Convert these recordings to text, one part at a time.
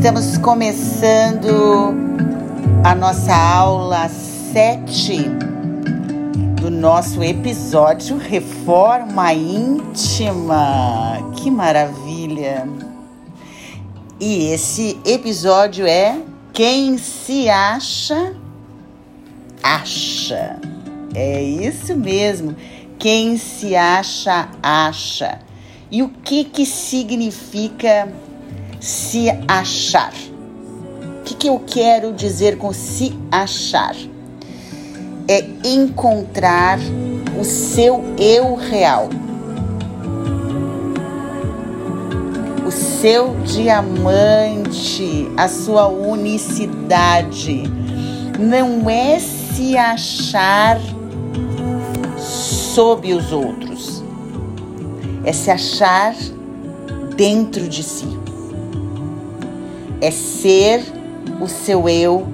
Estamos começando a nossa aula 7 do nosso episódio Reforma Íntima. Que maravilha! E esse episódio é Quem se acha, acha. É isso mesmo. Quem se acha, acha. E o que que significa se achar. O que, que eu quero dizer com se achar? É encontrar o seu eu real. O seu diamante, a sua unicidade. Não é se achar sob os outros, é se achar dentro de si é ser o seu eu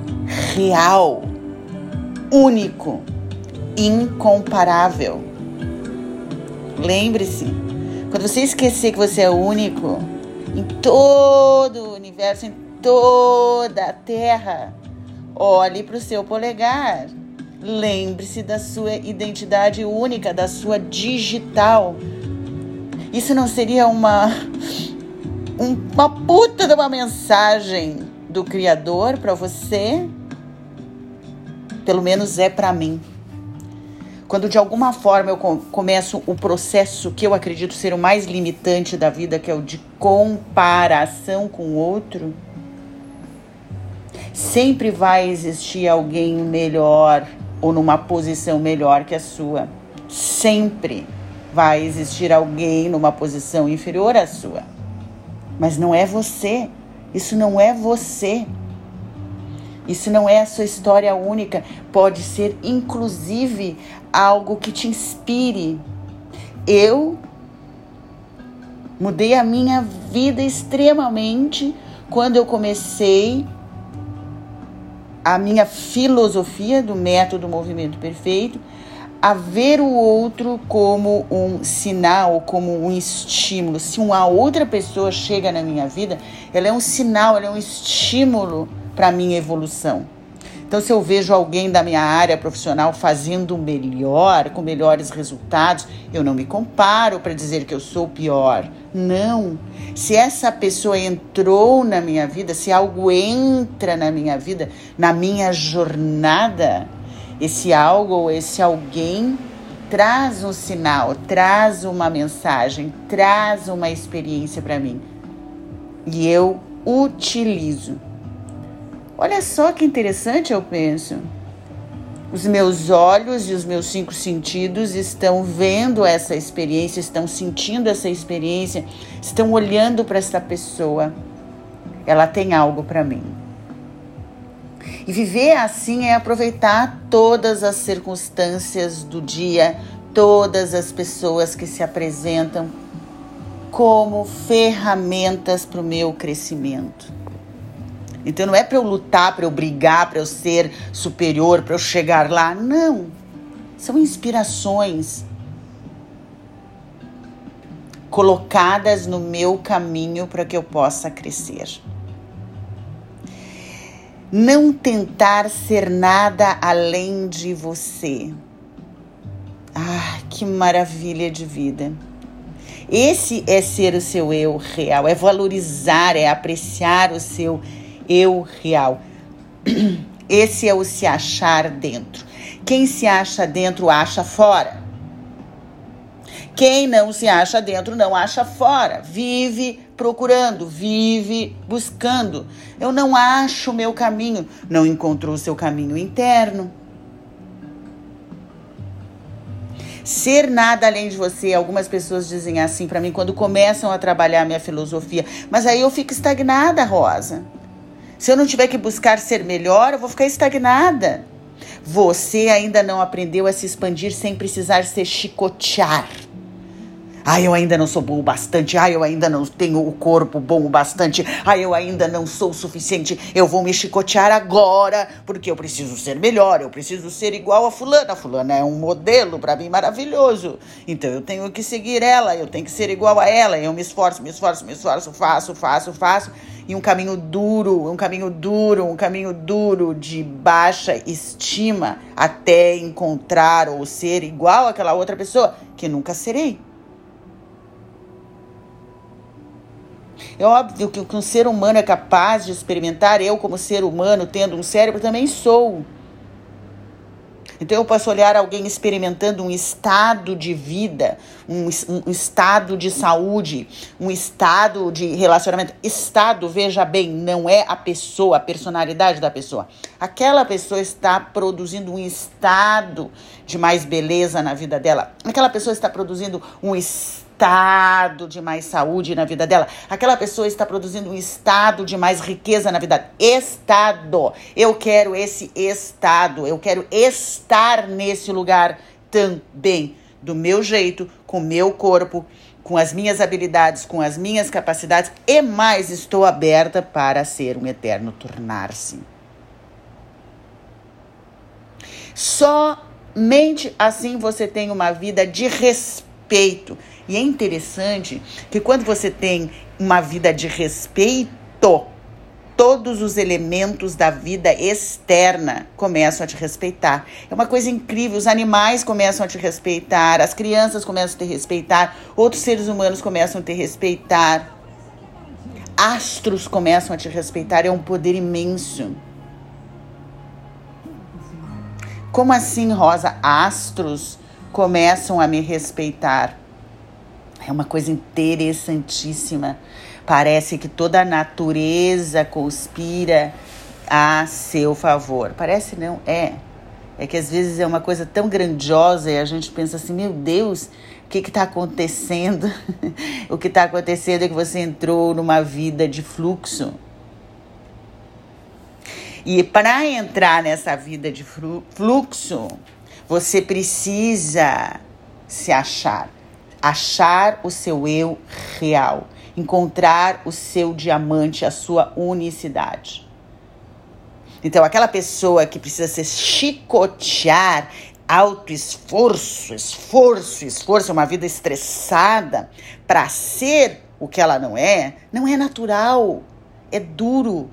real, único, incomparável. Lembre-se, quando você esquecer que você é único em todo o universo, em toda a Terra, olhe para o seu polegar. Lembre-se da sua identidade única, da sua digital. Isso não seria uma uma puta de uma mensagem do Criador para você, pelo menos é para mim. Quando de alguma forma eu começo o processo que eu acredito ser o mais limitante da vida, que é o de comparação com o outro, sempre vai existir alguém melhor ou numa posição melhor que a sua. Sempre vai existir alguém numa posição inferior à sua. Mas não é você. Isso não é você. Isso não é a sua história única. Pode ser, inclusive, algo que te inspire. Eu mudei a minha vida extremamente quando eu comecei a minha filosofia do método Movimento Perfeito a ver o outro como um sinal, como um estímulo. Se uma outra pessoa chega na minha vida, ela é um sinal, ela é um estímulo para a minha evolução. Então, se eu vejo alguém da minha área profissional fazendo melhor, com melhores resultados, eu não me comparo para dizer que eu sou pior. Não. Se essa pessoa entrou na minha vida, se algo entra na minha vida, na minha jornada, esse algo ou esse alguém traz um sinal, traz uma mensagem, traz uma experiência para mim. E eu utilizo. Olha só que interessante eu penso. Os meus olhos e os meus cinco sentidos estão vendo essa experiência, estão sentindo essa experiência, estão olhando para essa pessoa. Ela tem algo para mim. E viver assim é aproveitar todas as circunstâncias do dia, todas as pessoas que se apresentam como ferramentas para o meu crescimento. Então não é para eu lutar, para eu brigar, para eu ser superior, para eu chegar lá. Não. São inspirações colocadas no meu caminho para que eu possa crescer não tentar ser nada além de você. Ah, que maravilha de vida. Esse é ser o seu eu real, é valorizar, é apreciar o seu eu real. Esse é o se achar dentro. Quem se acha dentro, acha fora. Quem não se acha dentro, não acha fora. Vive procurando, vive buscando. Eu não acho o meu caminho, não encontrou o seu caminho interno. Ser nada além de você. Algumas pessoas dizem assim para mim quando começam a trabalhar a minha filosofia. Mas aí eu fico estagnada, Rosa. Se eu não tiver que buscar ser melhor, eu vou ficar estagnada. Você ainda não aprendeu a se expandir sem precisar se chicotear. Ai, eu ainda não sou bom o bastante. Ai, eu ainda não tenho o corpo bom o bastante. Ai, eu ainda não sou o suficiente. Eu vou me chicotear agora porque eu preciso ser melhor. Eu preciso ser igual a fulana. A fulana é um modelo para mim maravilhoso. Então eu tenho que seguir ela. Eu tenho que ser igual a ela. Eu me esforço, me esforço, me esforço, faço, faço, faço. e um caminho duro, um caminho duro, um caminho duro de baixa estima até encontrar ou ser igual àquela outra pessoa que nunca serei. É óbvio que o que um ser humano é capaz de experimentar, eu, como ser humano, tendo um cérebro, também sou. Então eu posso olhar alguém experimentando um estado de vida, um, um, estado de saúde, um estado de relacionamento. Estado, veja bem, não é a pessoa, a personalidade da pessoa. Aquela pessoa está produzindo um estado de mais beleza na vida dela. Aquela pessoa está produzindo um estado estado de mais saúde na vida dela. Aquela pessoa está produzindo um estado de mais riqueza na vida. Estado. Eu quero esse estado. Eu quero estar nesse lugar também. Do meu jeito, com o meu corpo, com as minhas habilidades, com as minhas capacidades e mais estou aberta para ser um eterno tornar-se. Somente assim você tem uma vida de respeito e é interessante que quando você tem uma vida de respeito, todos os elementos da vida externa começam a te respeitar. É uma coisa incrível. Os animais começam a te respeitar, as crianças começam a te respeitar, outros seres humanos começam a te respeitar. Astros começam a te respeitar. É um poder imenso. Como assim, Rosa? Astros começam a me respeitar. É uma coisa interessantíssima. Parece que toda a natureza conspira a seu favor. Parece não, é. É que às vezes é uma coisa tão grandiosa e a gente pensa assim: meu Deus, o que está acontecendo? o que está acontecendo é que você entrou numa vida de fluxo. E para entrar nessa vida de fluxo, você precisa se achar achar o seu eu real, encontrar o seu diamante, a sua unicidade. Então, aquela pessoa que precisa se chicotear, alto esforço, esforço, esforço, uma vida estressada para ser o que ela não é, não é natural, é duro.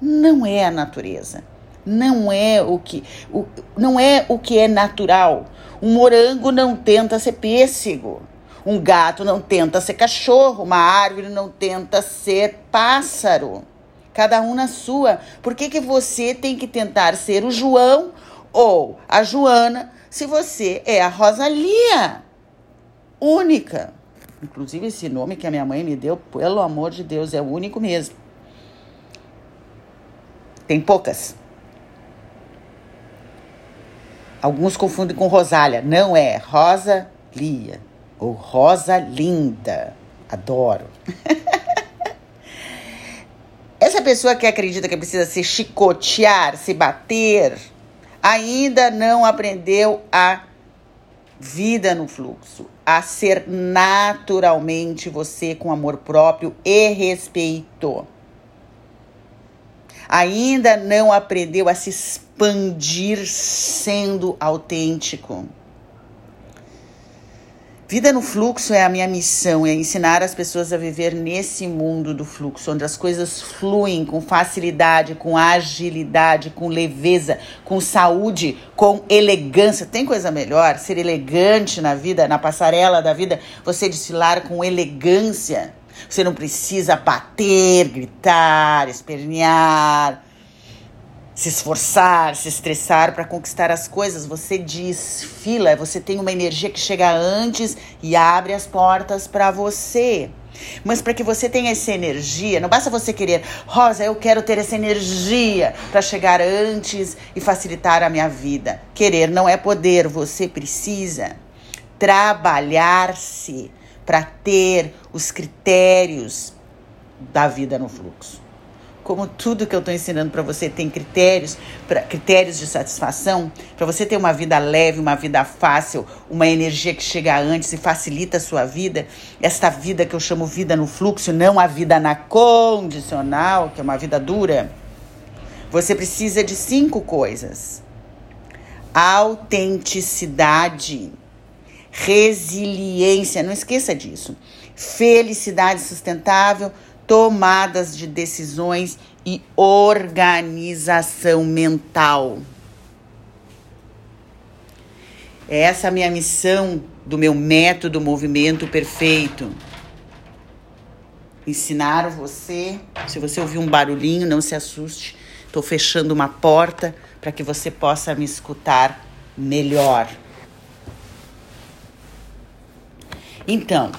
Não é a natureza. Não é o que o, não é o que é natural. Um morango não tenta ser pêssego. Um gato não tenta ser cachorro. Uma árvore não tenta ser pássaro. Cada um na sua. Por que, que você tem que tentar ser o João ou a Joana se você é a Rosalia? Única. Inclusive, esse nome que a minha mãe me deu, pelo amor de Deus, é o único mesmo. Tem poucas. Alguns confundem com Rosália. Não é Rosa Lia ou Rosa Linda. Adoro. Essa pessoa que acredita que precisa se chicotear, se bater, ainda não aprendeu a vida no fluxo, a ser naturalmente você com amor próprio e respeito ainda não aprendeu a se expandir sendo autêntico. Vida no fluxo é a minha missão, é ensinar as pessoas a viver nesse mundo do fluxo, onde as coisas fluem com facilidade, com agilidade, com leveza, com saúde, com elegância. Tem coisa melhor? Ser elegante na vida, na passarela da vida, você desfilar com elegância. Você não precisa bater, gritar, espernear, se esforçar, se estressar para conquistar as coisas. Você desfila, você tem uma energia que chega antes e abre as portas para você. Mas para que você tenha essa energia, não basta você querer, Rosa, eu quero ter essa energia para chegar antes e facilitar a minha vida. Querer não é poder, você precisa trabalhar-se para ter os critérios da vida no fluxo. Como tudo que eu estou ensinando para você tem critérios, pra, critérios de satisfação, para você ter uma vida leve, uma vida fácil, uma energia que chega antes e facilita a sua vida, esta vida que eu chamo vida no fluxo, não a vida na condicional, que é uma vida dura, você precisa de cinco coisas: autenticidade resiliência, não esqueça disso. Felicidade sustentável, tomadas de decisões e organização mental. Essa é a minha missão do meu método Movimento Perfeito. Ensinar você, se você ouvir um barulhinho, não se assuste. Estou fechando uma porta para que você possa me escutar melhor. Então,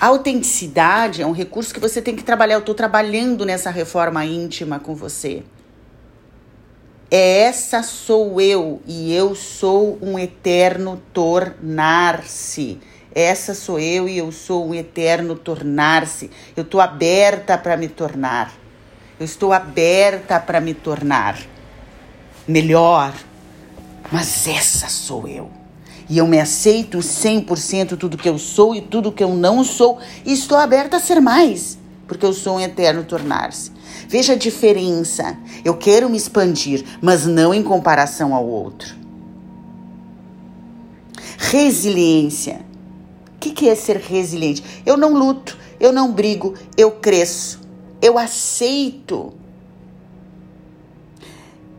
a autenticidade é um recurso que você tem que trabalhar. Eu estou trabalhando nessa reforma íntima com você. Essa sou eu e eu sou um eterno tornar-se. Essa sou eu e eu sou um eterno tornar-se. Eu estou aberta para me tornar. Eu estou aberta para me tornar melhor. Mas essa sou eu. E eu me aceito 100% tudo que eu sou e tudo que eu não sou. E estou aberta a ser mais, porque eu sou um eterno tornar-se. Veja a diferença. Eu quero me expandir, mas não em comparação ao outro. Resiliência. O que, que é ser resiliente? Eu não luto, eu não brigo, eu cresço, eu aceito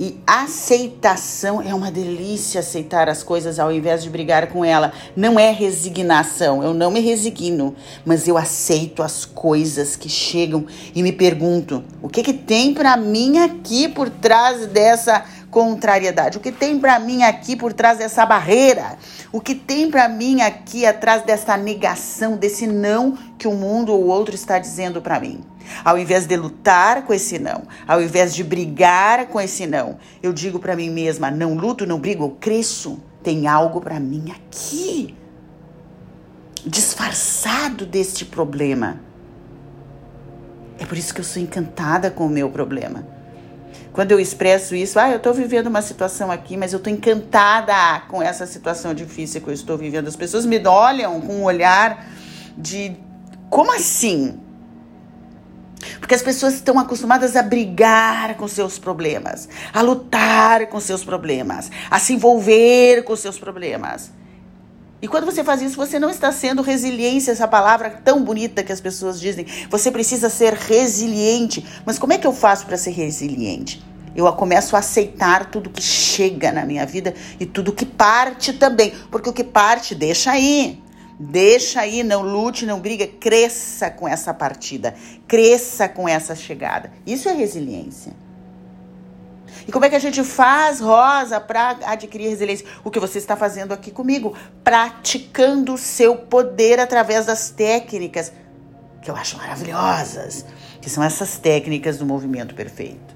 e aceitação é uma delícia aceitar as coisas ao invés de brigar com ela. Não é resignação, eu não me resigno, mas eu aceito as coisas que chegam e me pergunto: o que que tem para mim aqui por trás dessa contrariedade? O que tem para mim aqui por trás dessa barreira? O que tem para mim aqui atrás dessa negação, desse não que o mundo ou o outro está dizendo para mim? Ao invés de lutar com esse não, ao invés de brigar com esse não, eu digo para mim mesma: não luto, não brigo, eu cresço. Tem algo para mim aqui, disfarçado deste problema. É por isso que eu sou encantada com o meu problema. Quando eu expresso isso, ah, eu estou vivendo uma situação aqui, mas eu estou encantada com essa situação difícil que eu estou vivendo. As pessoas me olham com um olhar de como assim? Porque as pessoas estão acostumadas a brigar com seus problemas, a lutar com seus problemas, a se envolver com seus problemas. E quando você faz isso, você não está sendo resiliência, essa palavra tão bonita que as pessoas dizem. Você precisa ser resiliente. Mas como é que eu faço para ser resiliente? Eu começo a aceitar tudo que chega na minha vida e tudo que parte também. Porque o que parte, deixa aí. Deixa aí, não lute, não briga, cresça com essa partida, cresça com essa chegada. Isso é resiliência. E como é que a gente faz, Rosa, para adquirir resiliência? O que você está fazendo aqui comigo, praticando o seu poder através das técnicas que eu acho maravilhosas, que são essas técnicas do movimento perfeito.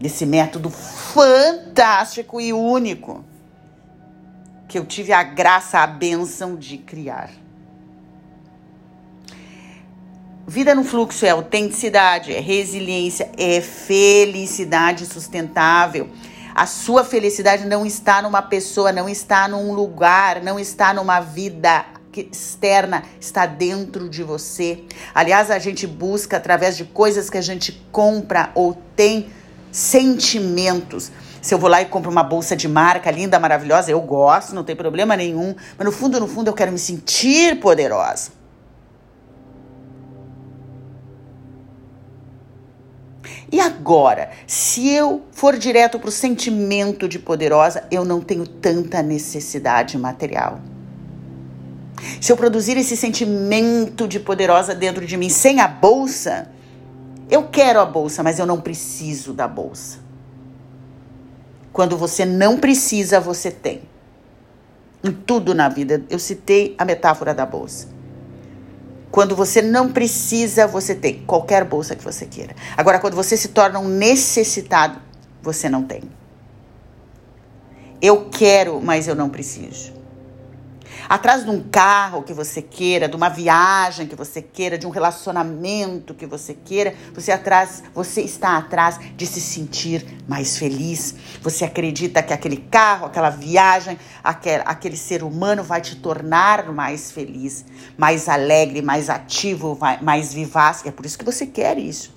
Desse método fantástico e único que eu tive a graça, a bênção de criar. Vida no fluxo é autenticidade, é resiliência, é felicidade sustentável. A sua felicidade não está numa pessoa, não está num lugar, não está numa vida externa, está dentro de você. Aliás, a gente busca através de coisas que a gente compra ou tem sentimentos. Se eu vou lá e compro uma bolsa de marca linda, maravilhosa, eu gosto, não tem problema nenhum. Mas no fundo, no fundo, eu quero me sentir poderosa. E agora, se eu for direto para o sentimento de poderosa, eu não tenho tanta necessidade material. Se eu produzir esse sentimento de poderosa dentro de mim sem a bolsa, eu quero a bolsa, mas eu não preciso da bolsa. Quando você não precisa, você tem. Em tudo na vida. Eu citei a metáfora da bolsa. Quando você não precisa, você tem qualquer bolsa que você queira. Agora, quando você se torna um necessitado, você não tem. Eu quero, mas eu não preciso atrás de um carro que você queira, de uma viagem que você queira, de um relacionamento que você queira, você atrás, você está atrás de se sentir mais feliz. Você acredita que aquele carro, aquela viagem, aquele, aquele ser humano vai te tornar mais feliz, mais alegre, mais ativo, mais vivaz. É por isso que você quer isso.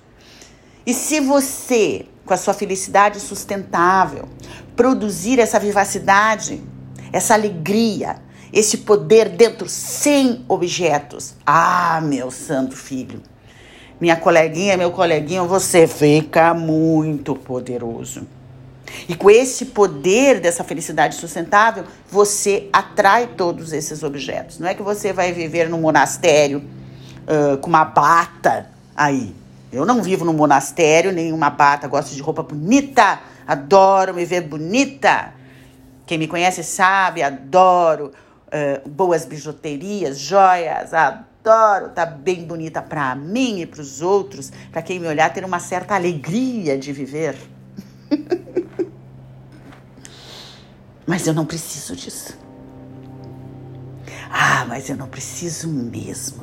E se você, com a sua felicidade sustentável, produzir essa vivacidade, essa alegria, esse poder dentro sem objetos. Ah, meu santo filho, minha coleguinha, meu coleguinho, você fica muito poderoso. E com esse poder dessa felicidade sustentável, você atrai todos esses objetos. Não é que você vai viver num monastério uh, com uma bata aí. Eu não vivo num monastério, nem uma bata, gosto de roupa bonita, adoro me ver bonita. Quem me conhece sabe, adoro uh, boas bijuterias, joias, adoro tá bem bonita para mim e para os outros, para quem me olhar ter uma certa alegria de viver. Mas eu não preciso disso. Ah, mas eu não preciso mesmo.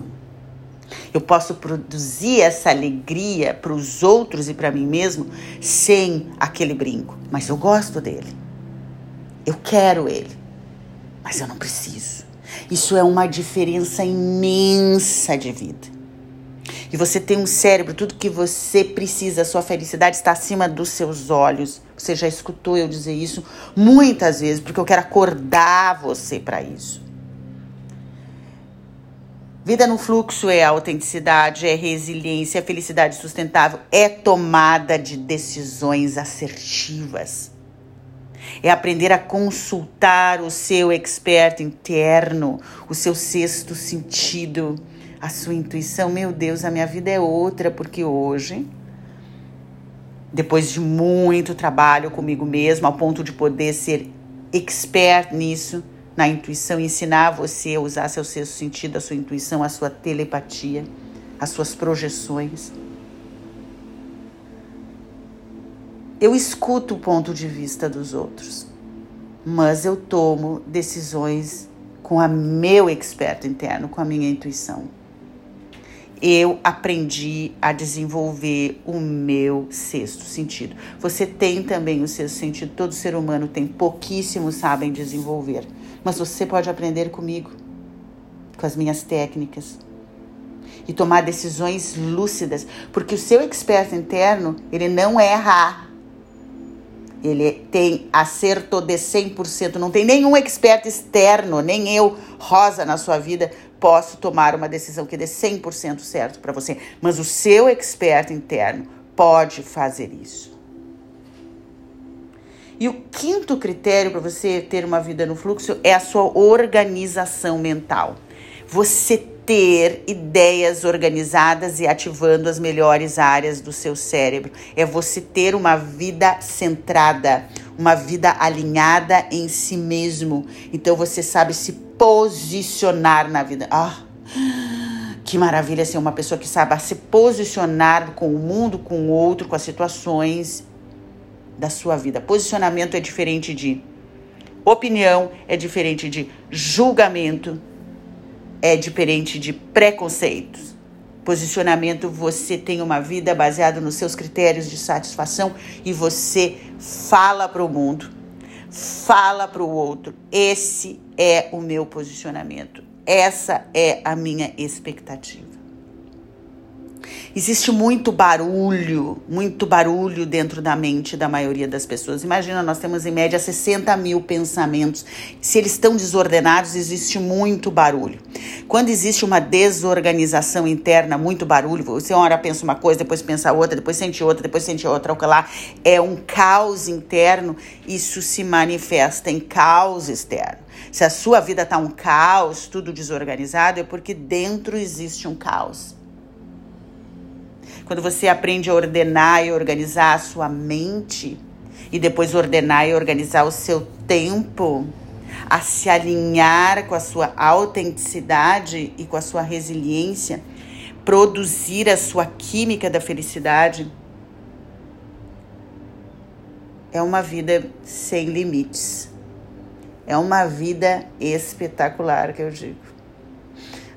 Eu posso produzir essa alegria para os outros e para mim mesmo sem aquele brinco, mas eu gosto dele. Eu quero ele, mas eu não preciso. Isso é uma diferença imensa de vida. E você tem um cérebro, tudo que você precisa, a sua felicidade está acima dos seus olhos. Você já escutou eu dizer isso muitas vezes, porque eu quero acordar você para isso. Vida no fluxo é autenticidade, é resiliência, é felicidade sustentável, é tomada de decisões assertivas. É aprender a consultar o seu expert interno, o seu sexto sentido a sua intuição, meu Deus, a minha vida é outra, porque hoje, depois de muito trabalho comigo mesmo, ao ponto de poder ser expert nisso, na intuição, ensinar você a usar seu sexto sentido, a sua intuição, a sua telepatia, as suas projeções. Eu escuto o ponto de vista dos outros, mas eu tomo decisões com a meu experto interno, com a minha intuição eu aprendi a desenvolver o meu sexto sentido. Você tem também o sexto sentido, todo ser humano tem, pouquíssimos sabem desenvolver. Mas você pode aprender comigo, com as minhas técnicas. E tomar decisões lúcidas, porque o seu expert interno, ele não erra. Ele tem acerto de 100%, não tem nenhum expert externo, nem eu, Rosa, na sua vida, posso tomar uma decisão que dê 100% certo para você, mas o seu expert interno pode fazer isso. E o quinto critério para você ter uma vida no fluxo é a sua organização mental. Você ter ideias organizadas e ativando as melhores áreas do seu cérebro. É você ter uma vida centrada, uma vida alinhada em si mesmo. Então você sabe se posicionar na vida. Ah, que maravilha ser uma pessoa que sabe se posicionar com o mundo, com o outro, com as situações da sua vida. Posicionamento é diferente de opinião, é diferente de julgamento, é diferente de preconceitos. Posicionamento, você tem uma vida baseada nos seus critérios de satisfação e você fala para o mundo fala para o outro. Esse é o meu posicionamento. Essa é a minha expectativa. Existe muito barulho, muito barulho dentro da mente da maioria das pessoas. Imagina, nós temos em média 60 mil pensamentos. Se eles estão desordenados, existe muito barulho. Quando existe uma desorganização interna, muito barulho, você uma hora pensa uma coisa, depois pensa outra, depois sente outra, depois sente outra, o lá é um caos interno, isso se manifesta em caos externo. Se a sua vida está um caos, tudo desorganizado, é porque dentro existe um caos. Quando você aprende a ordenar e organizar a sua mente e depois ordenar e organizar o seu tempo, a se alinhar com a sua autenticidade e com a sua resiliência, produzir a sua química da felicidade, é uma vida sem limites. É uma vida espetacular que eu digo.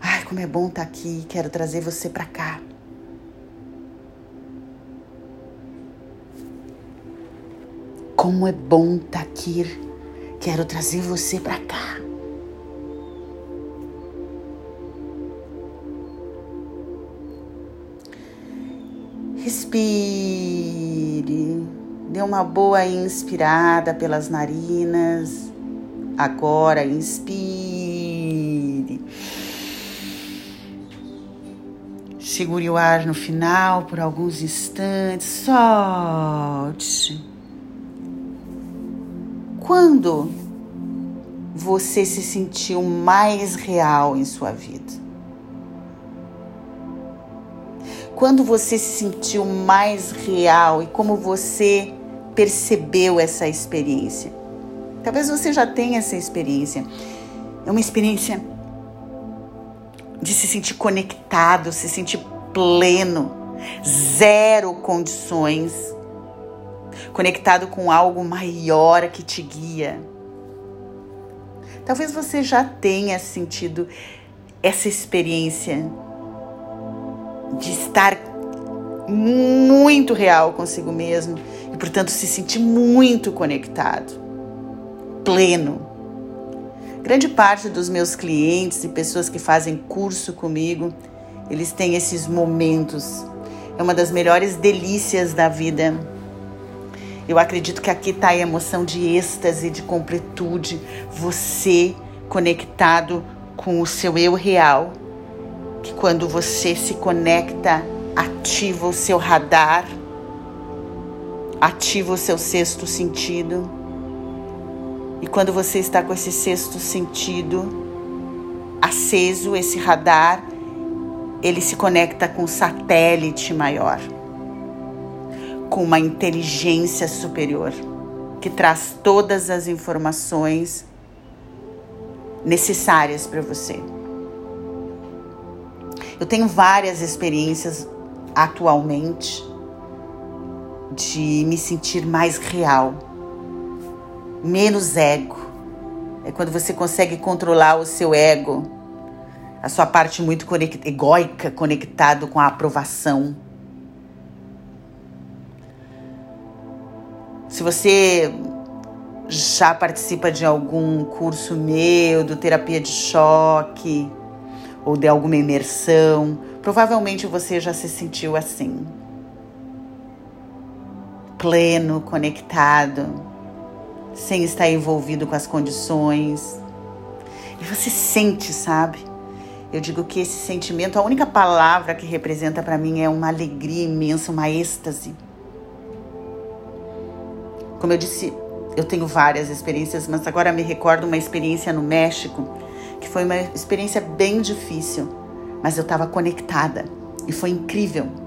Ai, como é bom estar tá aqui, quero trazer você para cá. Como é bom estar tá aqui. Quero trazer você para cá. Respire. Dê uma boa inspirada pelas narinas. Agora inspire. Segure o ar no final por alguns instantes. Solte. Quando você se sentiu mais real em sua vida? Quando você se sentiu mais real e como você percebeu essa experiência? Talvez você já tenha essa experiência. É uma experiência de se sentir conectado, se sentir pleno, zero condições, conectado com algo maior que te guia. Talvez você já tenha sentido essa experiência de estar muito real consigo mesmo e, portanto, se sentir muito conectado, pleno. Grande parte dos meus clientes e pessoas que fazem curso comigo, eles têm esses momentos. É uma das melhores delícias da vida. Eu acredito que aqui está a emoção de êxtase, de completude, você conectado com o seu eu real, que quando você se conecta, ativa o seu radar, ativa o seu sexto sentido. E quando você está com esse sexto sentido aceso, esse radar, ele se conecta com um satélite maior, com uma inteligência superior, que traz todas as informações necessárias para você. Eu tenho várias experiências atualmente de me sentir mais real menos ego. É quando você consegue controlar o seu ego, a sua parte muito conect, egóica, conectado com a aprovação. Se você já participa de algum curso meu, do terapia de choque ou de alguma imersão, provavelmente você já se sentiu assim. Pleno, conectado sem estar envolvido com as condições. E você sente, sabe? Eu digo que esse sentimento, a única palavra que representa para mim é uma alegria imensa, uma êxtase. Como eu disse, eu tenho várias experiências, mas agora me recordo uma experiência no México, que foi uma experiência bem difícil, mas eu estava conectada e foi incrível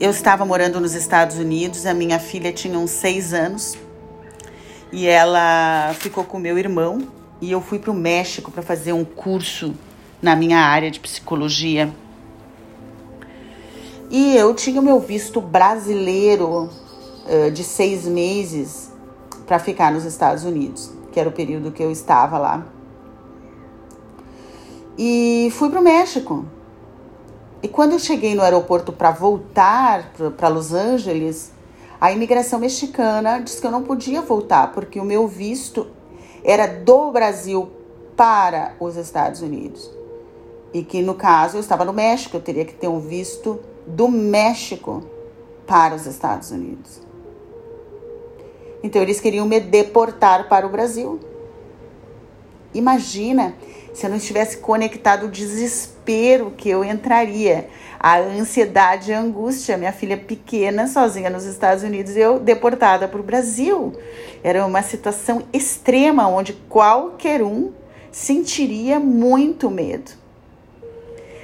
Eu estava morando nos Estados Unidos, a minha filha tinha uns seis anos e ela ficou com meu irmão e eu fui para o México para fazer um curso na minha área de psicologia. E eu tinha o meu visto brasileiro uh, de seis meses para ficar nos Estados Unidos, que era o período que eu estava lá. E fui para o México. E quando eu cheguei no aeroporto para voltar para Los Angeles, a imigração mexicana disse que eu não podia voltar, porque o meu visto era do Brasil para os Estados Unidos. E que no caso eu estava no México, eu teria que ter um visto do México para os Estados Unidos. Então eles queriam me deportar para o Brasil. Imagina se eu não estivesse conectado o desespero que eu entraria, a ansiedade e a angústia. Minha filha pequena, sozinha nos Estados Unidos, eu deportada para o Brasil. Era uma situação extrema onde qualquer um sentiria muito medo.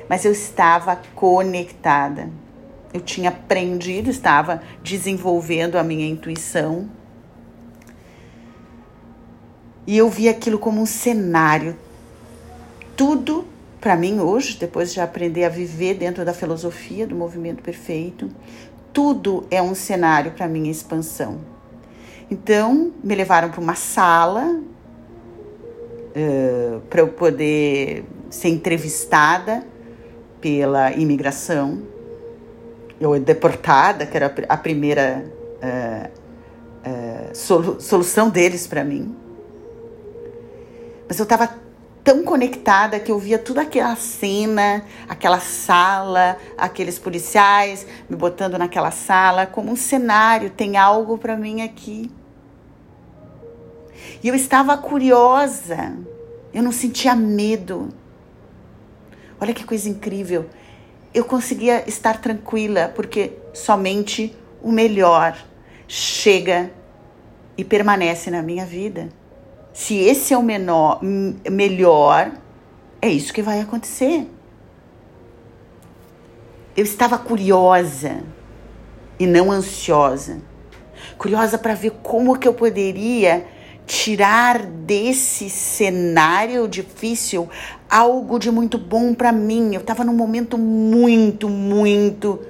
Mas eu estava conectada. Eu tinha aprendido, estava desenvolvendo a minha intuição. E eu vi aquilo como um cenário tudo para mim hoje, depois de aprender a viver dentro da filosofia do movimento perfeito, tudo é um cenário para minha expansão. Então, me levaram para uma sala uh, para eu poder ser entrevistada pela imigração. Eu deportada, que era a primeira uh, uh, solu solução deles para mim. Mas eu estava tão conectada que eu via toda aquela cena, aquela sala, aqueles policiais me botando naquela sala como um cenário, tem algo para mim aqui. E eu estava curiosa. Eu não sentia medo. Olha que coisa incrível. Eu conseguia estar tranquila porque somente o melhor chega e permanece na minha vida. Se esse é o menor, melhor, é isso que vai acontecer. Eu estava curiosa e não ansiosa. Curiosa para ver como que eu poderia tirar desse cenário difícil algo de muito bom para mim. Eu estava num momento muito, muito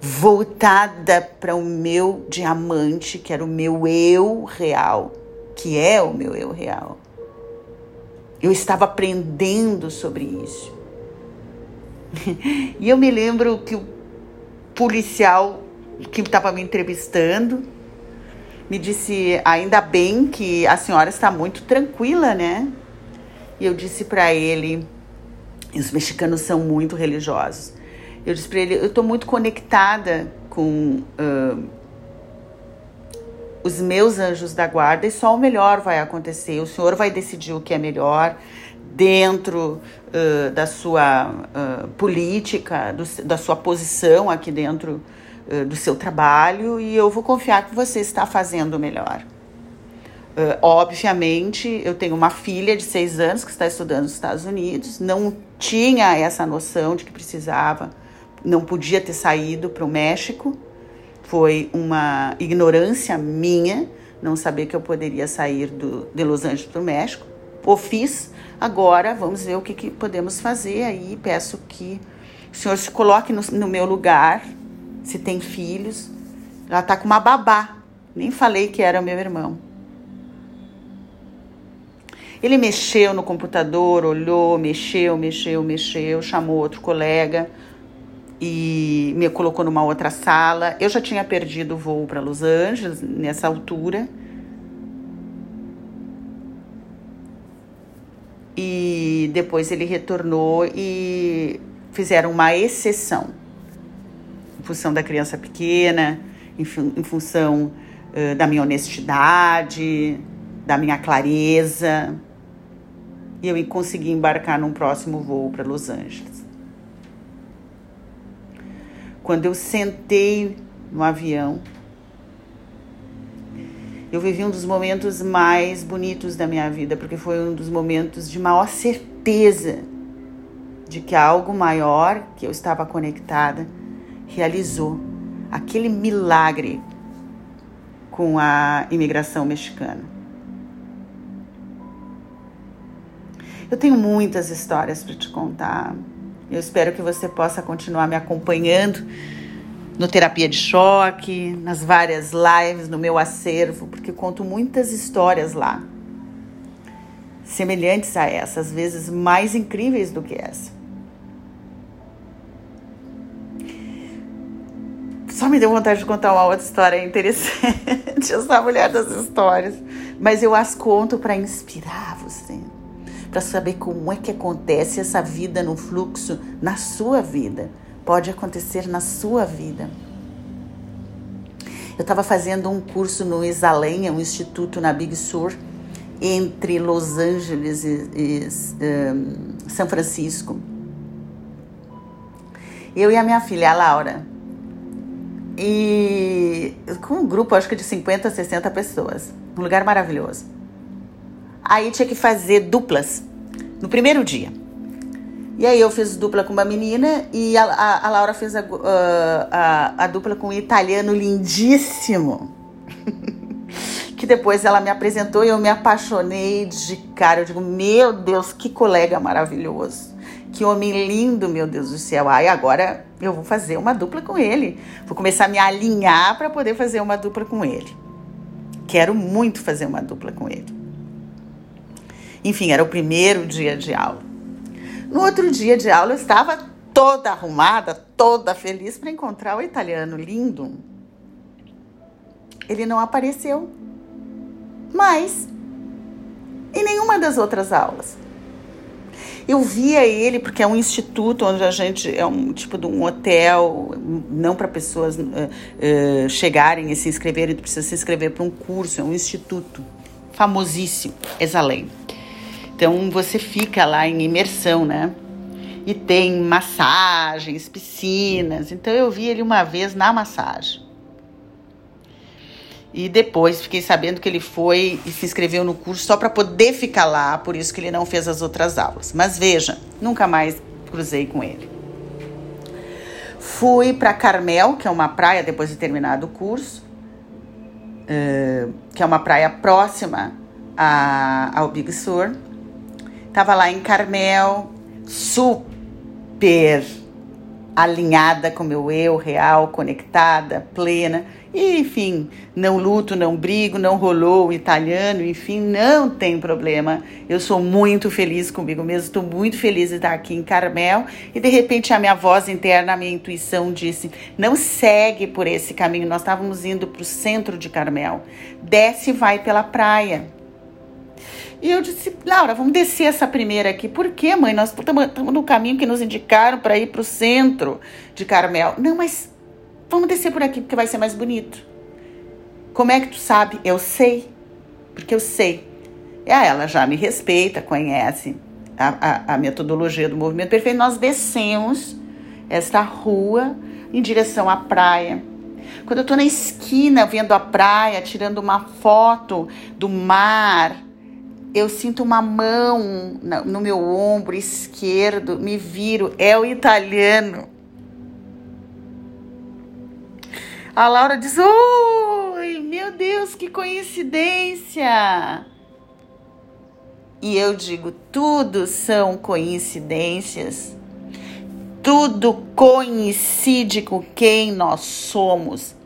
voltada para o meu diamante, que era o meu eu real, que é o meu eu real. Eu estava aprendendo sobre isso. e eu me lembro que o policial que estava me entrevistando me disse: ainda bem que a senhora está muito tranquila, né? E eu disse para ele: os mexicanos são muito religiosos. Eu disse para ele: eu estou muito conectada com uh, os meus anjos da guarda e só o melhor vai acontecer. O senhor vai decidir o que é melhor dentro uh, da sua uh, política, do, da sua posição aqui dentro do seu trabalho e eu vou confiar que você está fazendo o melhor. Obviamente, eu tenho uma filha de seis anos que está estudando nos Estados Unidos, não tinha essa noção de que precisava não podia ter saído para o México. Foi uma ignorância minha não saber que eu poderia sair do, de Los Angeles para o México. O fiz. Agora vamos ver o que, que podemos fazer aí. Peço que o senhor se coloque no, no meu lugar. Se tem filhos. Ela está com uma babá. Nem falei que era meu irmão. Ele mexeu no computador, olhou, mexeu, mexeu, mexeu, chamou outro colega e me colocou numa outra sala. Eu já tinha perdido o voo para Los Angeles nessa altura. E depois ele retornou e fizeram uma exceção em função da criança pequena, em, em função uh, da minha honestidade, da minha clareza. E eu consegui embarcar num próximo voo para Los Angeles. Quando eu sentei no avião, eu vivi um dos momentos mais bonitos da minha vida, porque foi um dos momentos de maior certeza de que algo maior que eu estava conectada realizou aquele milagre com a imigração mexicana. Eu tenho muitas histórias para te contar. Eu espero que você possa continuar me acompanhando no Terapia de Choque, nas várias lives, no meu acervo, porque conto muitas histórias lá, semelhantes a essa, às vezes mais incríveis do que essa. Só me deu vontade de contar uma outra história interessante, essa mulher das histórias, mas eu as conto para inspirar você para saber como é que acontece essa vida no fluxo na sua vida. Pode acontecer na sua vida. Eu estava fazendo um curso no Isalém, um instituto na Big Sur, entre Los Angeles e, e um, São Francisco. Eu e a minha filha, a Laura. E com um grupo, acho que de 50, 60 pessoas. Um lugar maravilhoso. Aí tinha que fazer duplas no primeiro dia. E aí eu fiz dupla com uma menina e a, a, a Laura fez a, a, a, dupla com um italiano lindíssimo. que depois ela me apresentou e eu me apaixonei de cara. Eu digo, meu Deus, que colega maravilhoso. Que homem lindo, meu Deus do céu. Ai, agora eu vou fazer uma dupla com ele. Vou começar a me alinhar para poder fazer uma dupla com ele. Quero muito fazer uma dupla com ele. Enfim, era o primeiro dia de aula. No outro dia de aula, eu estava toda arrumada, toda feliz para encontrar o italiano lindo. Ele não apareceu. Mas, em nenhuma das outras aulas. Eu via ele, porque é um instituto onde a gente. É um tipo de um hotel, não para pessoas uh, uh, chegarem e se inscreverem, precisa se inscrever para um curso, é um instituto famosíssimo, Exalém. Então você fica lá em imersão, né? e tem massagens, piscinas. Então eu vi ele uma vez na massagem. E depois fiquei sabendo que ele foi e se inscreveu no curso só para poder ficar lá, por isso que ele não fez as outras aulas. Mas veja, nunca mais cruzei com ele. Fui para Carmel, que é uma praia depois de terminado o curso, uh, que é uma praia próxima a, ao Big Sur. Tava lá em Carmel, super alinhada com meu eu real, conectada, plena. E, enfim, não luto, não brigo, não rolou o italiano, enfim, não tem problema. Eu sou muito feliz comigo mesmo, estou muito feliz de estar aqui em Carmel. E de repente a minha voz interna, a minha intuição disse: não segue por esse caminho. Nós estávamos indo para o centro de Carmel. Desce e vai pela praia. E eu disse, Laura, vamos descer essa primeira aqui. Por quê, mãe? Nós estamos no caminho que nos indicaram para ir para o centro de Carmel. Não, mas vamos descer por aqui porque vai ser mais bonito. Como é que tu sabe? Eu sei. Porque eu sei. E ela já me respeita, conhece a, a, a metodologia do movimento perfeito. Nós descemos esta rua em direção à praia. Quando eu estou na esquina vendo a praia, tirando uma foto do mar, eu sinto uma mão no meu ombro esquerdo, me viro, é o italiano. A Laura diz: Oi, meu Deus, que coincidência! E eu digo: tudo são coincidências. Tudo coincide com quem nós somos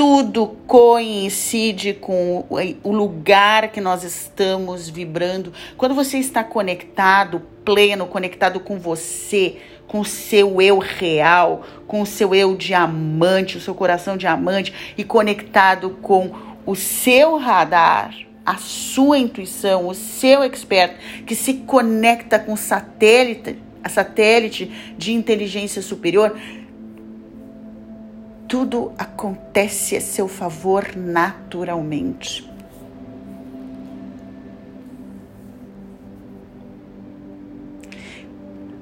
tudo coincide com o lugar que nós estamos vibrando. Quando você está conectado, pleno, conectado com você, com o seu eu real, com o seu eu diamante, o seu coração diamante e conectado com o seu radar, a sua intuição, o seu expert que se conecta com satélite, a satélite de inteligência superior, tudo acontece a seu favor naturalmente.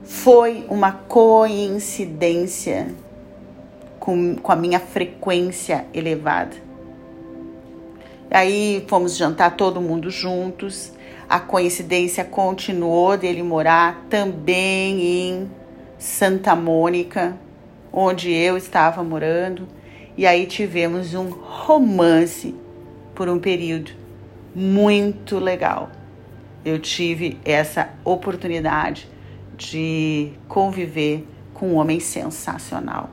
Foi uma coincidência com, com a minha frequência elevada. Aí fomos jantar todo mundo juntos. A coincidência continuou dele morar também em Santa Mônica, onde eu estava morando, e aí tivemos um romance por um período muito legal. Eu tive essa oportunidade de conviver com um homem sensacional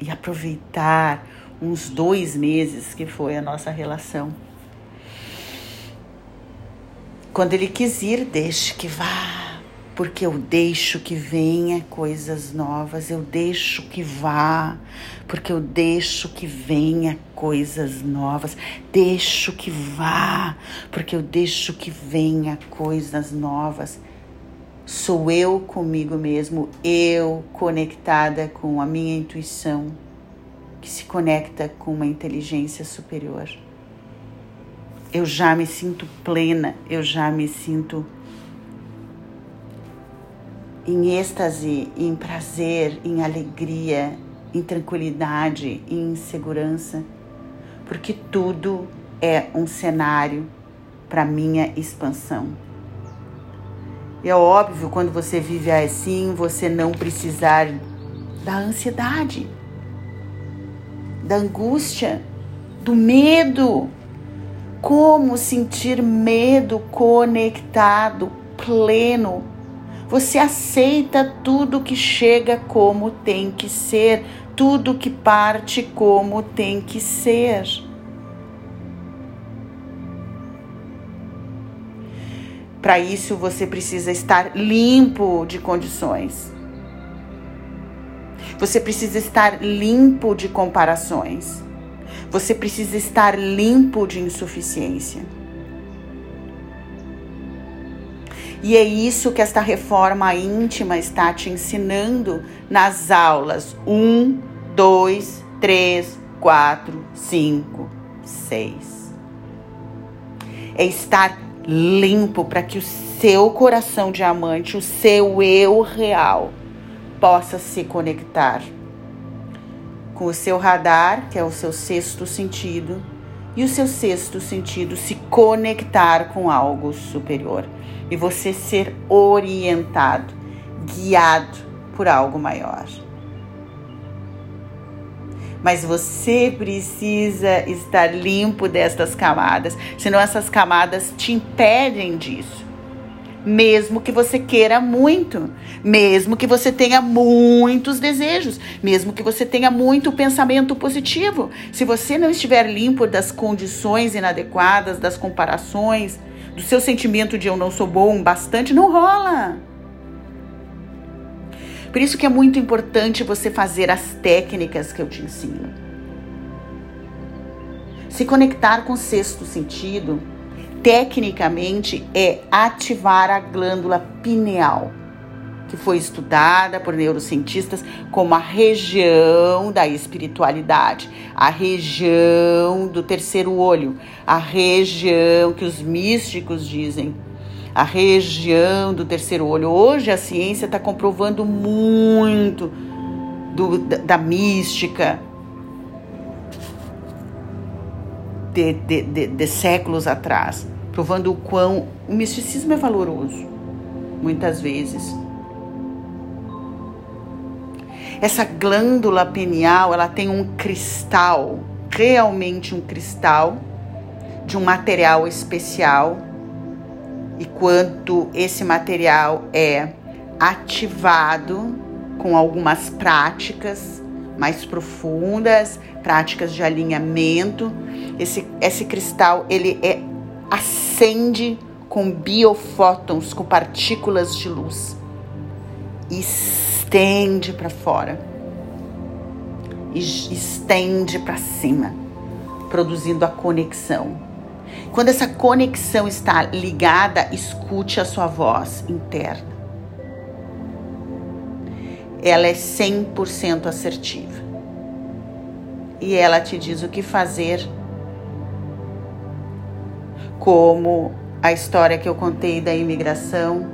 e aproveitar uns dois meses que foi a nossa relação. Quando ele quis ir, deixe que vá porque eu deixo que venha coisas novas, eu deixo que vá, porque eu deixo que venha coisas novas, deixo que vá, porque eu deixo que venha coisas novas. Sou eu comigo mesmo, eu conectada com a minha intuição, que se conecta com uma inteligência superior. Eu já me sinto plena, eu já me sinto em êxtase, em prazer, em alegria, em tranquilidade, em segurança, porque tudo é um cenário para minha expansão. É óbvio, quando você vive assim, você não precisar da ansiedade, da angústia, do medo. Como sentir medo conectado, pleno você aceita tudo que chega como tem que ser, tudo que parte como tem que ser. Para isso você precisa estar limpo de condições. Você precisa estar limpo de comparações. Você precisa estar limpo de insuficiência. E é isso que esta reforma íntima está te ensinando nas aulas 1, 2, 3, 4, 5, 6. É estar limpo para que o seu coração diamante, o seu eu real, possa se conectar com o seu radar, que é o seu sexto sentido, e o seu sexto sentido se conectar com algo superior e você ser orientado, guiado por algo maior. Mas você precisa estar limpo destas camadas, senão essas camadas te impedem disso mesmo que você queira muito, mesmo que você tenha muitos desejos, mesmo que você tenha muito pensamento positivo. Se você não estiver limpo das condições inadequadas, das comparações, do seu sentimento de eu não sou bom bastante, não rola. Por isso que é muito importante você fazer as técnicas que eu te ensino. Se conectar com o sexto sentido tecnicamente é ativar a glândula pineal, que foi estudada por neurocientistas como a região da espiritualidade, a região do terceiro olho, a região que os místicos dizem, a região do terceiro olho. Hoje a ciência está comprovando muito do, da, da mística, de, de, de, de, séculos atrás provando o quão o misticismo é valoroso, muitas vezes. Essa glândula pineal, ela tem um cristal, realmente um cristal de um material especial. E quanto esse material é ativado com algumas práticas mais profundas, práticas de alinhamento, esse, esse cristal ele é acende com biofótons, com partículas de luz, e estende para fora, e estende para cima, produzindo a conexão. Quando essa conexão está ligada, escute a sua voz interna. Ela é 100% assertiva. E ela te diz o que fazer como a história que eu contei da imigração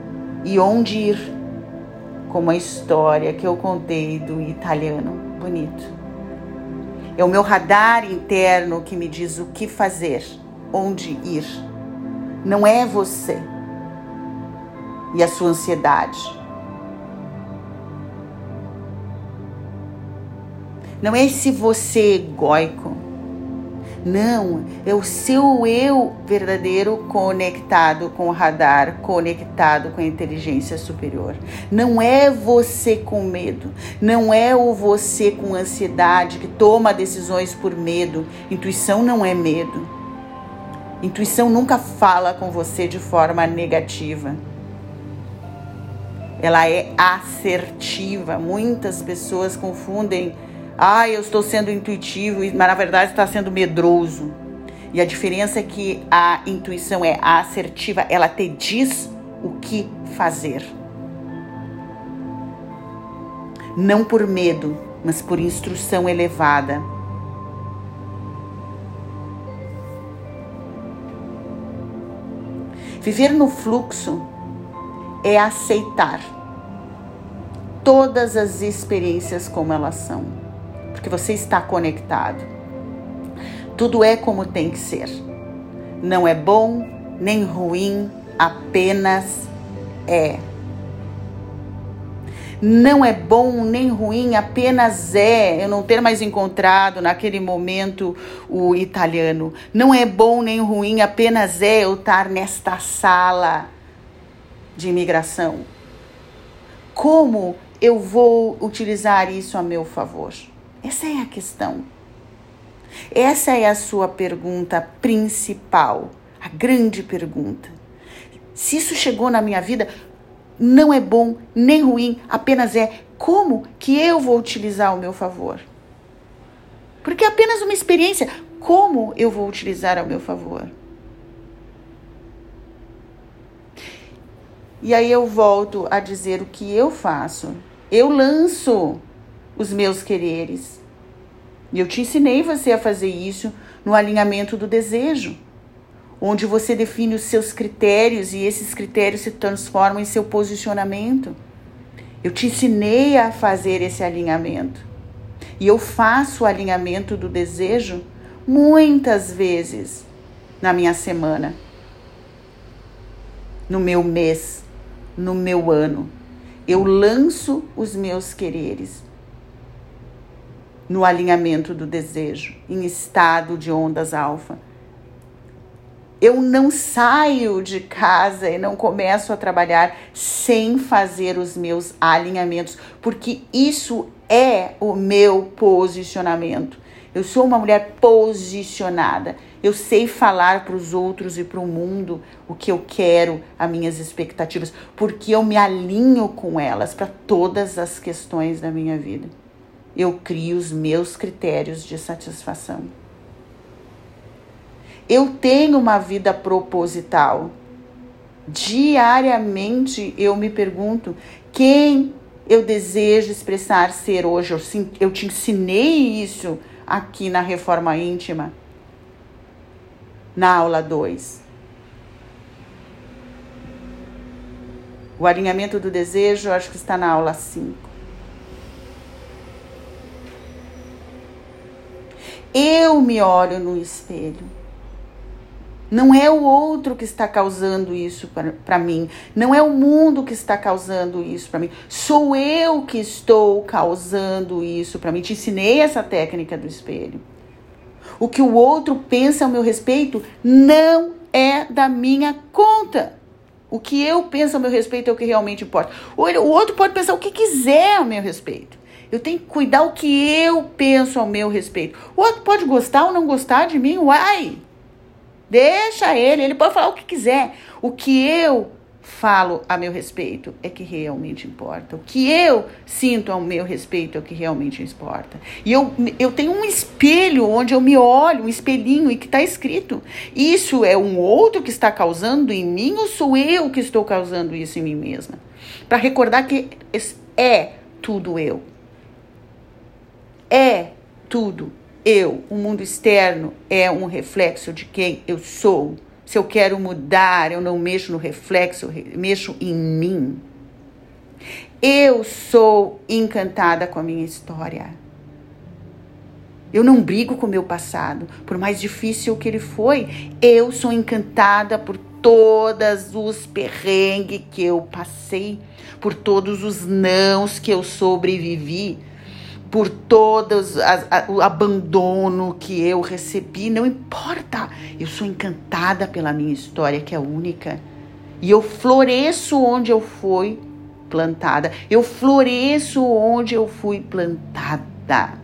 e onde ir, como a história que eu contei do italiano bonito. É o meu radar interno que me diz o que fazer, onde ir. Não é você e a sua ansiedade. Não é esse você egóico não, é o seu eu verdadeiro conectado com o radar, conectado com a inteligência superior. Não é você com medo, não é o você com ansiedade que toma decisões por medo. Intuição não é medo. Intuição nunca fala com você de forma negativa. Ela é assertiva. Muitas pessoas confundem ah, eu estou sendo intuitivo, mas na verdade está sendo medroso. E a diferença é que a intuição é assertiva, ela te diz o que fazer. Não por medo, mas por instrução elevada. Viver no fluxo é aceitar todas as experiências como elas são porque você está conectado. Tudo é como tem que ser. Não é bom nem ruim, apenas é. Não é bom nem ruim, apenas é. Eu não ter mais encontrado naquele momento o italiano. Não é bom nem ruim, apenas é eu estar nesta sala de imigração. Como eu vou utilizar isso a meu favor? Essa é a questão. Essa é a sua pergunta principal, a grande pergunta. Se isso chegou na minha vida, não é bom nem ruim, apenas é como que eu vou utilizar ao meu favor. Porque é apenas uma experiência. Como eu vou utilizar ao meu favor? E aí eu volto a dizer o que eu faço. Eu lanço os meus quereres. E eu te ensinei você a fazer isso no alinhamento do desejo, onde você define os seus critérios e esses critérios se transformam em seu posicionamento. Eu te ensinei a fazer esse alinhamento. E eu faço o alinhamento do desejo muitas vezes na minha semana, no meu mês, no meu ano. Eu lanço os meus quereres no alinhamento do desejo, em estado de ondas alfa. Eu não saio de casa e não começo a trabalhar sem fazer os meus alinhamentos, porque isso é o meu posicionamento. Eu sou uma mulher posicionada. Eu sei falar para os outros e para o mundo o que eu quero, as minhas expectativas, porque eu me alinho com elas para todas as questões da minha vida eu crio os meus critérios de satisfação. Eu tenho uma vida proposital. Diariamente eu me pergunto quem eu desejo expressar ser hoje. Eu, te ensinei isso aqui na Reforma Íntima, na aula 2. O alinhamento do desejo, acho que está na aula 5. Eu me olho no espelho. Não é o outro que está causando isso para mim. Não é o mundo que está causando isso para mim. Sou eu que estou causando isso para mim. Te ensinei essa técnica do espelho. O que o outro pensa ao meu respeito não é da minha conta. O que eu penso ao meu respeito é o que realmente importa. O outro pode pensar o que quiser ao meu respeito. Eu tenho que cuidar o que eu penso ao meu respeito. O outro pode gostar ou não gostar de mim, uai. Deixa ele, ele pode falar o que quiser. O que eu falo a meu respeito é que realmente importa. O que eu sinto ao meu respeito é o que realmente importa. E eu, eu tenho um espelho onde eu me olho, um espelhinho, e que está escrito: Isso é um outro que está causando em mim ou sou eu que estou causando isso em mim mesma? Para recordar que é tudo eu é tudo eu. O mundo externo é um reflexo de quem eu sou. Se eu quero mudar, eu não mexo no reflexo, eu mexo em mim. Eu sou encantada com a minha história. Eu não brigo com o meu passado, por mais difícil que ele foi. Eu sou encantada por todos os perrengues que eu passei, por todos os nãos que eu sobrevivi por todos o abandono que eu recebi, não importa. Eu sou encantada pela minha história, que é única. E eu floresço onde eu fui plantada. Eu floresço onde eu fui plantada.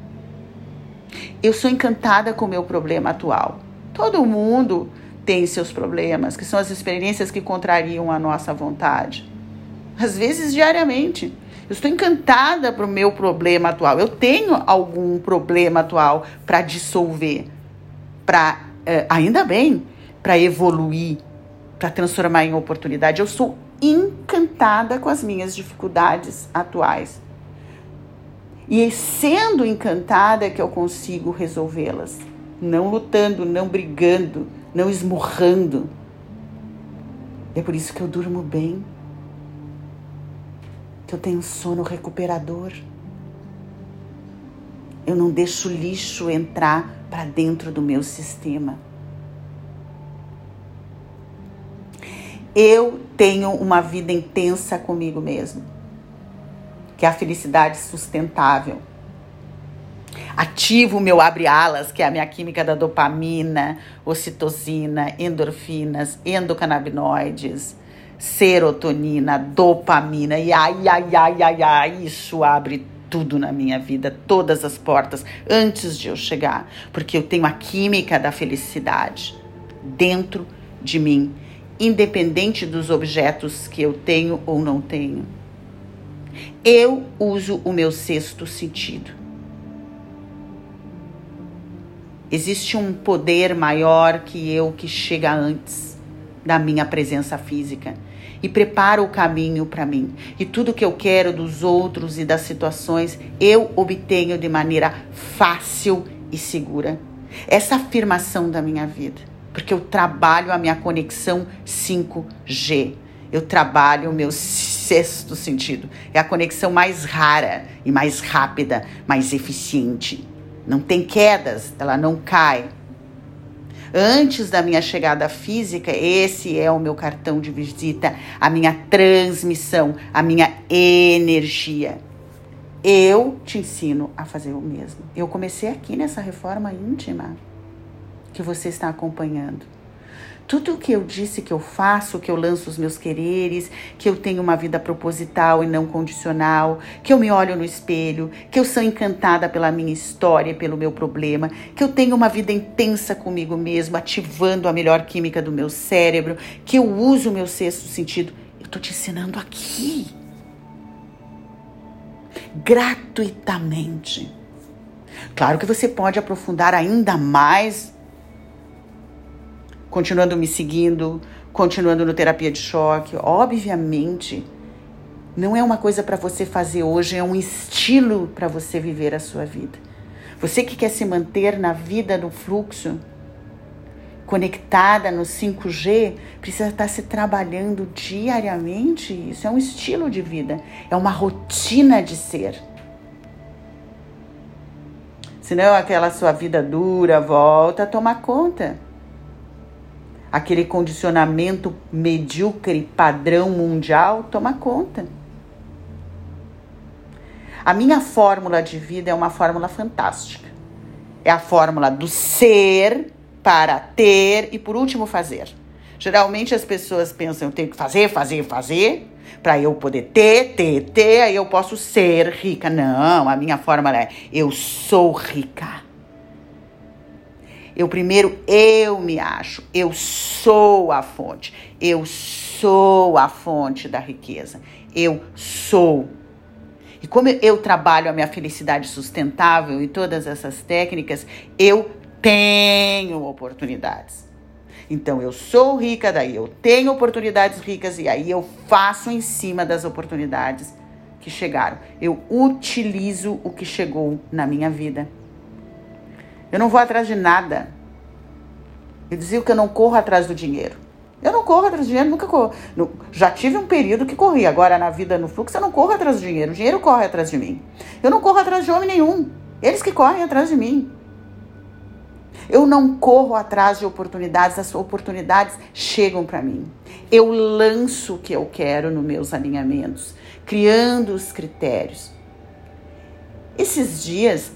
Eu sou encantada com o meu problema atual. Todo mundo tem seus problemas, que são as experiências que contrariam a nossa vontade. Às vezes diariamente. Eu estou encantada para o meu problema atual. Eu tenho algum problema atual para dissolver, para é, ainda bem, para evoluir, para transformar em oportunidade. Eu sou encantada com as minhas dificuldades atuais. E é sendo encantada que eu consigo resolvê-las. Não lutando, não brigando, não esmurrando. É por isso que eu durmo bem que eu tenho sono recuperador. Eu não deixo lixo entrar para dentro do meu sistema. Eu tenho uma vida intensa comigo mesmo, que é a felicidade sustentável. Ativo o meu abre-alas, que é a minha química da dopamina, ocitocina, endorfinas, endocannabinoides serotonina, dopamina e ai, ai, ai, ai, ai, isso abre tudo na minha vida, todas as portas antes de eu chegar, porque eu tenho a química da felicidade dentro de mim, independente dos objetos que eu tenho ou não tenho. Eu uso o meu sexto sentido. Existe um poder maior que eu que chega antes da minha presença física e prepara o caminho para mim. E tudo que eu quero dos outros e das situações, eu obtenho de maneira fácil e segura. Essa afirmação da minha vida, porque eu trabalho a minha conexão 5G. eu trabalho o meu sexto sentido. É a conexão mais rara e mais rápida, mais eficiente. Não tem quedas, ela não cai. Antes da minha chegada física, esse é o meu cartão de visita, a minha transmissão, a minha energia. Eu te ensino a fazer o mesmo. Eu comecei aqui nessa reforma íntima que você está acompanhando. Tudo o que eu disse que eu faço, que eu lanço os meus quereres, que eu tenho uma vida proposital e não condicional, que eu me olho no espelho, que eu sou encantada pela minha história, pelo meu problema, que eu tenho uma vida intensa comigo mesmo, ativando a melhor química do meu cérebro, que eu uso o meu sexto sentido. Eu estou te ensinando aqui. Gratuitamente. Claro que você pode aprofundar ainda mais continuando me seguindo, continuando no terapia de choque. Obviamente, não é uma coisa para você fazer hoje, é um estilo para você viver a sua vida. Você que quer se manter na vida no fluxo, conectada no 5G, precisa estar se trabalhando diariamente. Isso é um estilo de vida, é uma rotina de ser. Senão aquela sua vida dura volta a tomar conta aquele condicionamento medíocre padrão mundial toma conta. A minha fórmula de vida é uma fórmula fantástica. É a fórmula do ser para ter e por último fazer. Geralmente as pessoas pensam, eu tenho que fazer, fazer, fazer, para eu poder ter, ter, ter, aí eu posso ser rica. Não, a minha fórmula é eu sou rica. Eu primeiro eu me acho, eu sou a fonte, eu sou a fonte da riqueza. Eu sou. E como eu trabalho a minha felicidade sustentável e todas essas técnicas, eu tenho oportunidades. Então eu sou rica, daí eu tenho oportunidades ricas e aí eu faço em cima das oportunidades que chegaram. Eu utilizo o que chegou na minha vida. Eu não vou atrás de nada. Eu dizia que eu não corro atrás do dinheiro. Eu não corro atrás do dinheiro, nunca corro. Já tive um período que corri. Agora, na vida, no fluxo, eu não corro atrás do dinheiro. O dinheiro corre atrás de mim. Eu não corro atrás de homem nenhum. Eles que correm atrás de mim. Eu não corro atrás de oportunidades, as oportunidades chegam para mim. Eu lanço o que eu quero nos meus alinhamentos, criando os critérios. Esses dias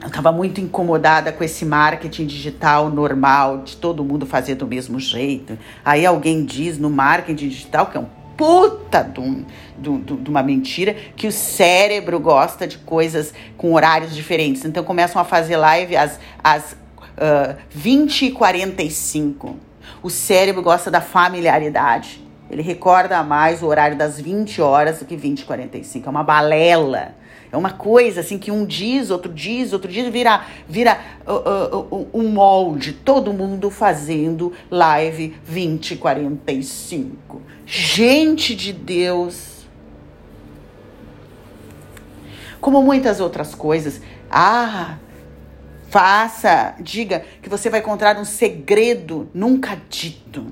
eu estava muito incomodada com esse marketing digital normal, de todo mundo fazer do mesmo jeito. Aí alguém diz no marketing digital, que é um puta de, uma mentira, que o cérebro gosta de coisas com horários diferentes. Então começam a fazer live às, às uh, 20 e 45. O cérebro gosta da familiaridade. Ele recorda mais o horário das 20 horas do que 20 e 45. É uma balela. É uma coisa assim que um diz, outro diz, outro diz, vira, vira uh, uh, uh, um molde. Todo mundo fazendo live 2045. Gente de Deus. Como muitas outras coisas. Ah, faça, diga que você vai encontrar um segredo nunca dito.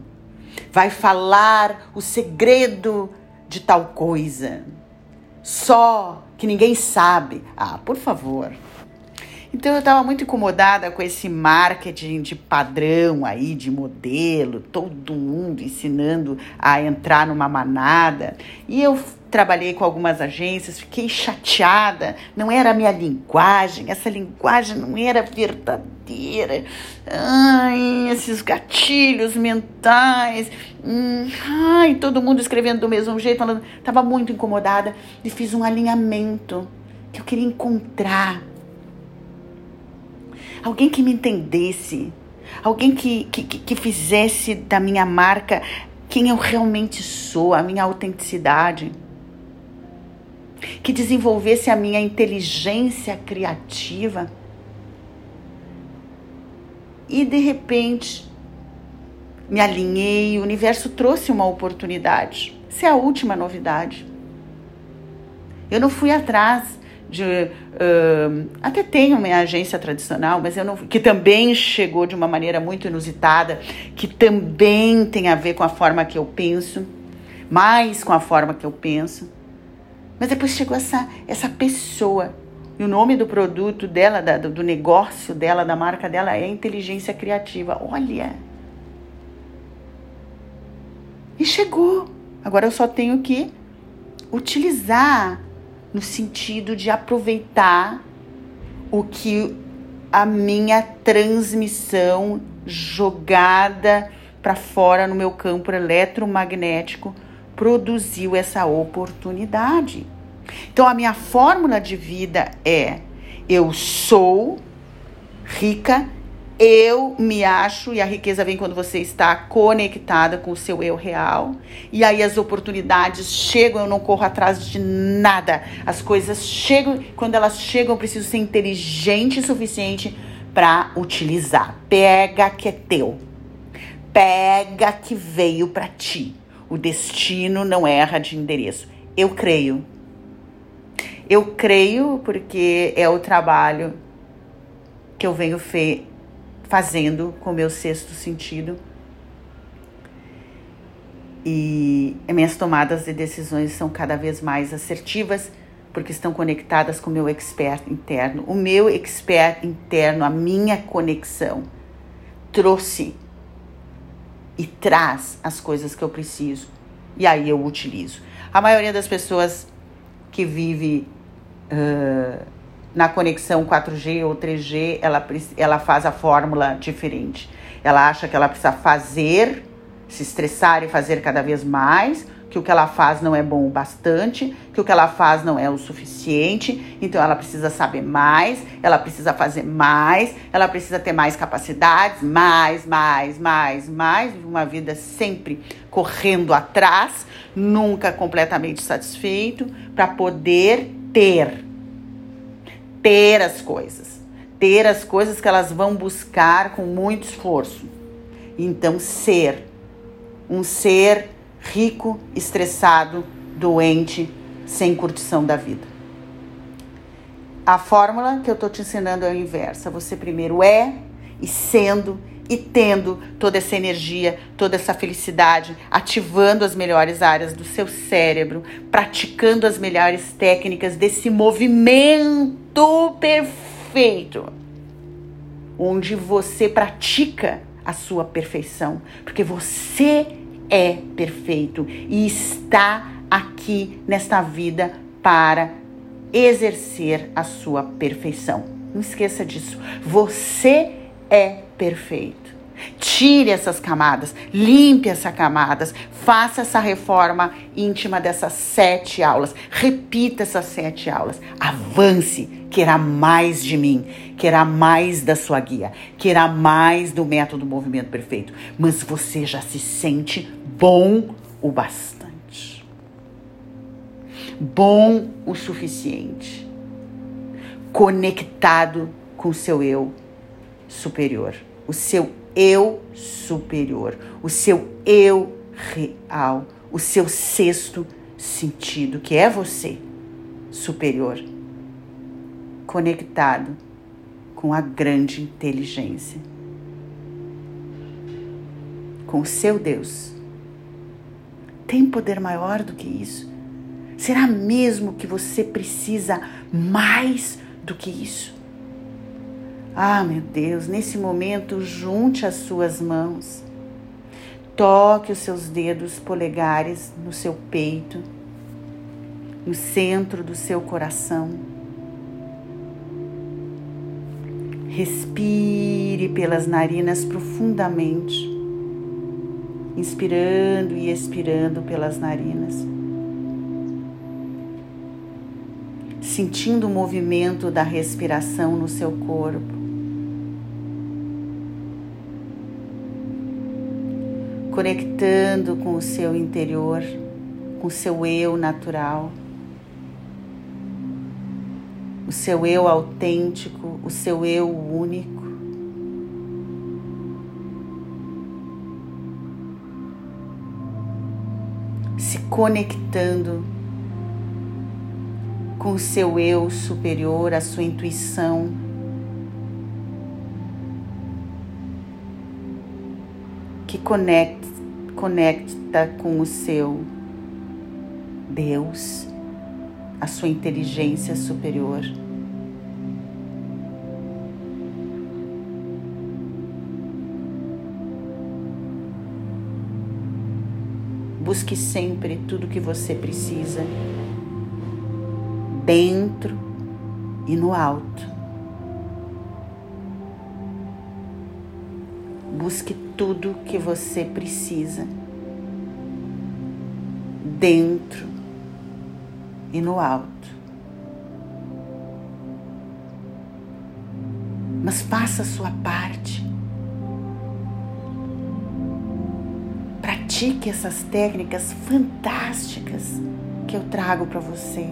Vai falar o segredo de tal coisa. Só que ninguém sabe. Ah, por favor. Então eu estava muito incomodada com esse marketing de padrão aí, de modelo, todo mundo ensinando a entrar numa manada. E eu trabalhei com algumas agências, fiquei chateada, não era a minha linguagem, essa linguagem não era verdadeira. Ai, esses gatilhos mentais. Hum, ai, todo mundo escrevendo do mesmo jeito, falando. Tava muito incomodada e fiz um alinhamento que eu queria encontrar. Alguém que me entendesse, alguém que, que, que fizesse da minha marca quem eu realmente sou, a minha autenticidade que desenvolvesse a minha inteligência criativa. E de repente, me alinhei, o universo trouxe uma oportunidade. Isso é a última novidade. Eu não fui atrás de. Uh, até tenho minha agência tradicional, mas eu não. que também chegou de uma maneira muito inusitada, que também tem a ver com a forma que eu penso mais com a forma que eu penso. Mas depois chegou essa, essa pessoa. E o nome do produto dela, da, do negócio dela, da marca dela é inteligência criativa. Olha! E chegou. Agora eu só tenho que utilizar no sentido de aproveitar o que a minha transmissão jogada para fora no meu campo eletromagnético produziu essa oportunidade. Então a minha fórmula de vida é: eu sou rica, eu me acho, e a riqueza vem quando você está conectada com o seu eu real. E aí as oportunidades chegam, eu não corro atrás de nada. As coisas chegam, quando elas chegam, eu preciso ser inteligente o suficiente para utilizar. Pega que é teu. Pega que veio para ti. O destino não erra de endereço. Eu creio. Eu creio porque é o trabalho que eu venho fazendo com o meu sexto sentido. E minhas tomadas de decisões são cada vez mais assertivas porque estão conectadas com o meu expert interno. O meu expert interno, a minha conexão, trouxe e traz as coisas que eu preciso. E aí eu utilizo. A maioria das pessoas que vive uh, na conexão 4G ou 3G, ela, ela faz a fórmula diferente. Ela acha que ela precisa fazer, se estressar e fazer cada vez mais, que o que ela faz não é bom o bastante, que o que ela faz não é o suficiente, então ela precisa saber mais, ela precisa fazer mais, ela precisa ter mais capacidades, mais, mais, mais, mais, uma vida sempre correndo atrás, nunca completamente satisfeito, para poder ter ter as coisas, ter as coisas que elas vão buscar com muito esforço. Então ser um ser rico, estressado, doente, sem curtição da vida. A fórmula que eu estou te ensinando é a inversa. Você primeiro é e sendo e tendo toda essa energia, toda essa felicidade, ativando as melhores áreas do seu cérebro, praticando as melhores técnicas desse movimento perfeito, onde você pratica a sua perfeição, porque você é perfeito e está aqui nesta vida para exercer a sua perfeição. Não esqueça disso. Você é perfeito. Tire essas camadas, limpe essas camadas, faça essa reforma íntima dessas sete aulas, repita essas sete aulas, avance, queira mais de mim, queira mais da sua guia, queira mais do método movimento perfeito, mas você já se sente bom o bastante, bom o suficiente, conectado com o seu eu superior, o seu eu superior, o seu eu real, o seu sexto sentido, que é você superior, conectado com a grande inteligência, com o seu Deus. Tem poder maior do que isso? Será mesmo que você precisa mais do que isso? Ah, meu Deus, nesse momento, junte as suas mãos. Toque os seus dedos polegares no seu peito, no centro do seu coração. Respire pelas narinas profundamente, inspirando e expirando pelas narinas. Sentindo o movimento da respiração no seu corpo. conectando com o seu interior, com o seu eu natural, o seu eu autêntico, o seu eu único. Se conectando com o seu eu superior, a sua intuição que conecta, conecta com o seu Deus, a sua inteligência superior. Busque sempre tudo que você precisa, dentro e no alto. Busque tudo que você precisa, dentro e no alto. Mas faça a sua parte. pratique essas técnicas fantásticas que eu trago para você.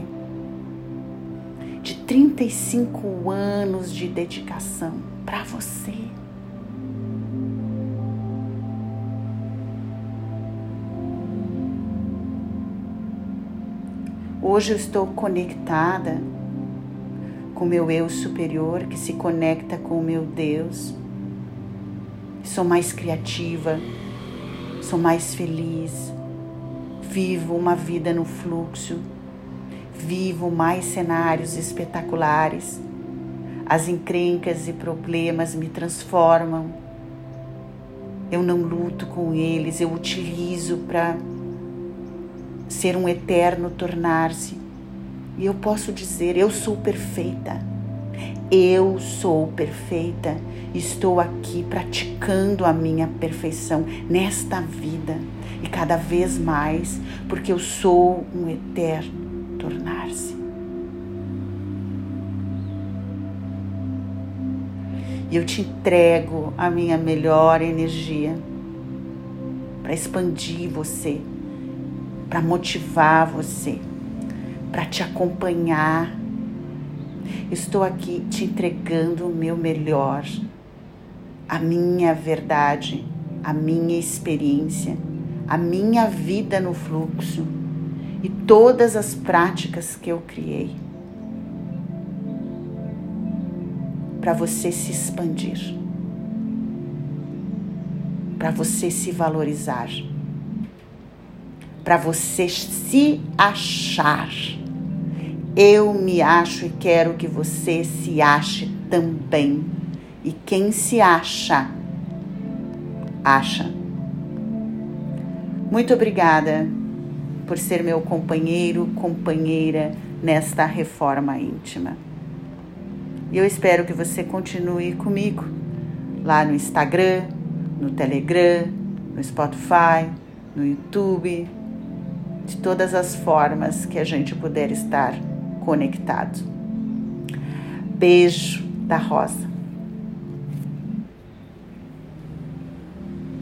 De 35 anos de dedicação para você. Hoje eu estou conectada com meu eu superior que se conecta com o meu Deus. Sou mais criativa, sou mais feliz, vivo uma vida no fluxo, vivo mais cenários espetaculares. As encrencas e problemas me transformam. Eu não luto com eles, eu utilizo para ser um eterno tornar-se. E eu posso dizer: eu sou perfeita. Eu sou perfeita estou aqui praticando a minha perfeição nesta vida e cada vez mais, porque eu sou um eterno tornar-se. E eu te entrego a minha melhor energia para expandir você, para motivar você, para te acompanhar. Estou aqui te entregando o meu melhor a minha verdade, a minha experiência, a minha vida no fluxo e todas as práticas que eu criei para você se expandir, para você se valorizar, para você se achar. Eu me acho e quero que você se ache também e quem se acha, acha. Muito obrigada por ser meu companheiro, companheira nesta reforma íntima. E eu espero que você continue comigo lá no Instagram, no Telegram, no Spotify, no YouTube, de todas as formas que a gente puder estar conectado. Beijo da Rosa.